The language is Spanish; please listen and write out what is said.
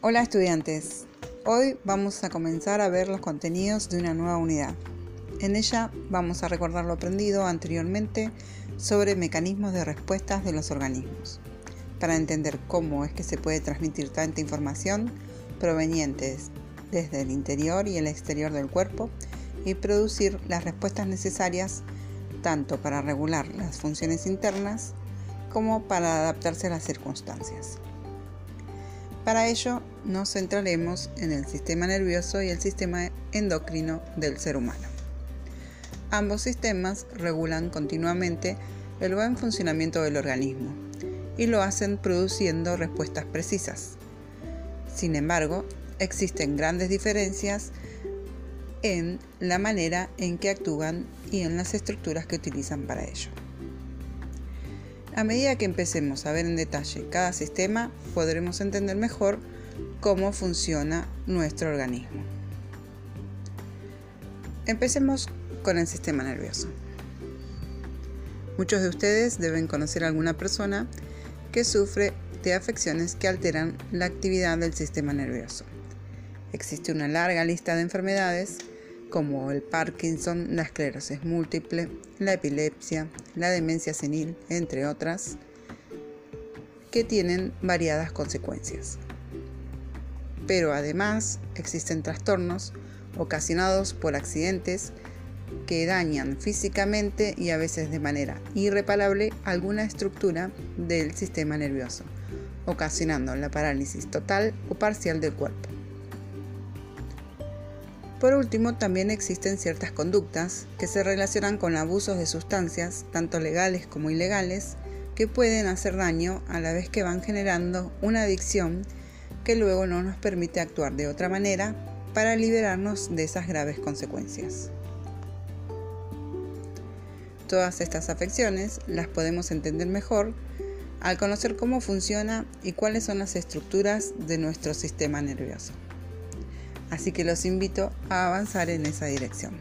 Hola estudiantes, hoy vamos a comenzar a ver los contenidos de una nueva unidad. En ella vamos a recordar lo aprendido anteriormente sobre mecanismos de respuestas de los organismos, para entender cómo es que se puede transmitir tanta información provenientes desde el interior y el exterior del cuerpo y producir las respuestas necesarias tanto para regular las funciones internas como para adaptarse a las circunstancias. Para ello nos centraremos en el sistema nervioso y el sistema endocrino del ser humano. Ambos sistemas regulan continuamente el buen funcionamiento del organismo y lo hacen produciendo respuestas precisas. Sin embargo, existen grandes diferencias en la manera en que actúan y en las estructuras que utilizan para ello. A medida que empecemos a ver en detalle cada sistema, podremos entender mejor cómo funciona nuestro organismo. Empecemos con el sistema nervioso. Muchos de ustedes deben conocer a alguna persona que sufre de afecciones que alteran la actividad del sistema nervioso. Existe una larga lista de enfermedades como el Parkinson, la esclerosis múltiple, la epilepsia, la demencia senil, entre otras, que tienen variadas consecuencias. Pero además existen trastornos ocasionados por accidentes que dañan físicamente y a veces de manera irreparable alguna estructura del sistema nervioso, ocasionando la parálisis total o parcial del cuerpo. Por último, también existen ciertas conductas que se relacionan con abusos de sustancias, tanto legales como ilegales, que pueden hacer daño a la vez que van generando una adicción que luego no nos permite actuar de otra manera para liberarnos de esas graves consecuencias. Todas estas afecciones las podemos entender mejor al conocer cómo funciona y cuáles son las estructuras de nuestro sistema nervioso. Así que los invito a avanzar en esa dirección.